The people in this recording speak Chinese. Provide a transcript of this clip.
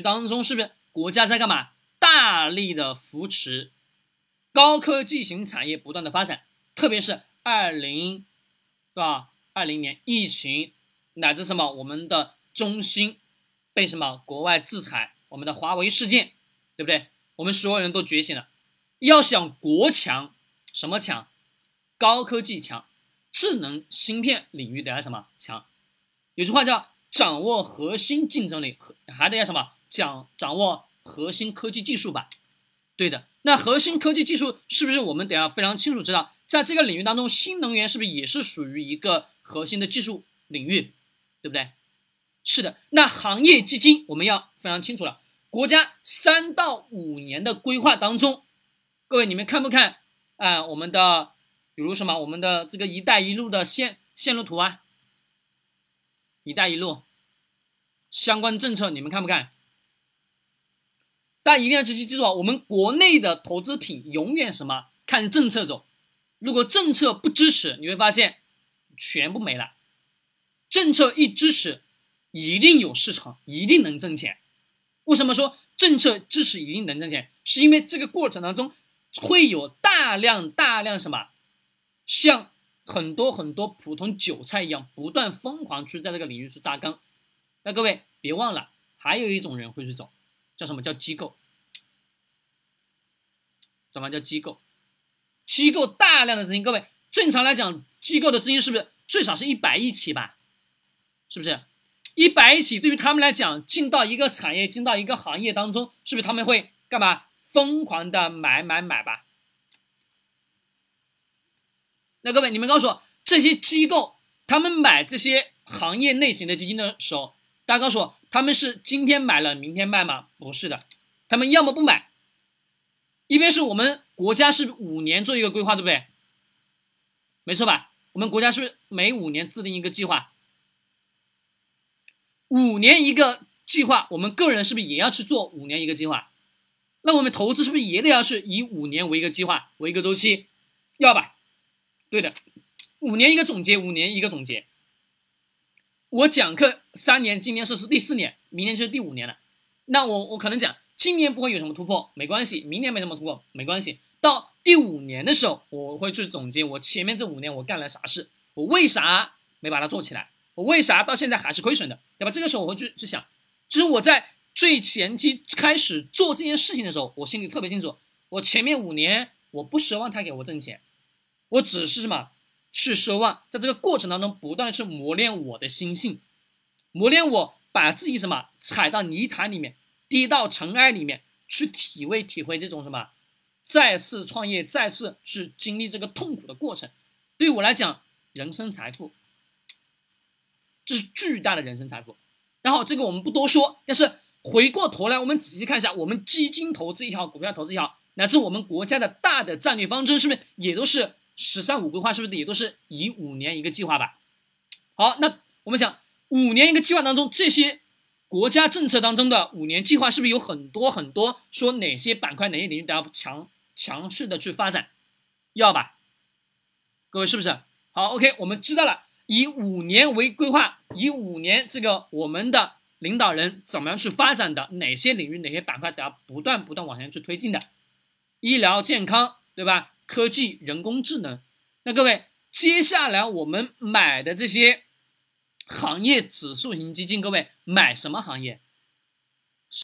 当中是不是国家在干嘛？大力的扶持高科技型产业不断的发展，特别是二零，是吧？二零年疫情乃至什么我们的中兴被什么国外制裁，我们的华为事件，对不对？我们所有人都觉醒了，要想国强，什么强？高科技强，智能芯片领域得要什么强？有句话叫掌握核心竞争力，还得要什么？讲掌握核心科技技术吧。对的，那核心科技技术是不是我们得要非常清楚知道，在这个领域当中，新能源是不是也是属于一个核心的技术领域？对不对？是的，那行业基金我们要非常清楚了，国家三到五年的规划当中，各位你们看不看啊？我们的。比如什么，我们的这个“一带一路”的线线路图啊，“一带一路”相关政策，你们看不看？大家一定要记记住啊，我们国内的投资品永远什么看政策走，如果政策不支持，你会发现全部没了。政策一支持，一定有市场，一定能挣钱。为什么说政策支持一定能挣钱？是因为这个过程当中会有大量大量什么？像很多很多普通韭菜一样，不断疯狂去在这个领域去扎根。那各位别忘了，还有一种人会去走，叫什么叫机构？什么叫机构？机构大量的资金，各位正常来讲，机构的资金是不是最少是一百亿起吧？是不是？一百亿起，对于他们来讲，进到一个产业，进到一个行业当中，是不是他们会干嘛？疯狂的买买买吧？那各位，你们告诉我，这些机构他们买这些行业类型的基金的时候，大家告诉我，他们是今天买了明天卖吗？不是的，他们要么不买，一边是我们国家是五年做一个规划，对不对？没错吧？我们国家是每五年制定一个计划，五年一个计划，我们个人是不是也要去做五年一个计划？那我们投资是不是也得要是以五年为一个计划，为一个周期？要吧？对的，五年一个总结，五年一个总结。我讲课三年，今年是是第四年，明年就是第五年了。那我我可能讲，今年不会有什么突破，没关系；明年没什么突破，没关系。到第五年的时候，我会去总结我前面这五年我干了啥事，我为啥没把它做起来，我为啥到现在还是亏损的，对吧？这个时候我会去去想，就是我在最前期开始做这件事情的时候，我心里特别清楚，我前面五年我不奢望他给我挣钱。我只是什么去奢望，在这个过程当中不断的去磨练我的心性，磨练我把自己什么踩到泥潭里面，跌到尘埃里面去体会体会这种什么再次创业，再次去经历这个痛苦的过程。对我来讲，人生财富，这是巨大的人生财富。然后这个我们不多说，但是回过头来，我们仔细看一下，我们基金投资也好，股票投资也好，乃至我们国家的大的战略方针，是不是也都是？十三五规划是不是也都是以五年一个计划吧？好，那我们想五年一个计划当中，这些国家政策当中的五年计划是不是有很多很多说哪些板块哪些领域都要强强势的去发展？要吧？各位是不是？好，OK，我们知道了，以五年为规划，以五年这个我们的领导人怎么样去发展的？哪些领域哪些板块都要不断不断往前去推进的？医疗健康，对吧？科技、人工智能，那各位，接下来我们买的这些行业指数型基金，各位买什么行业？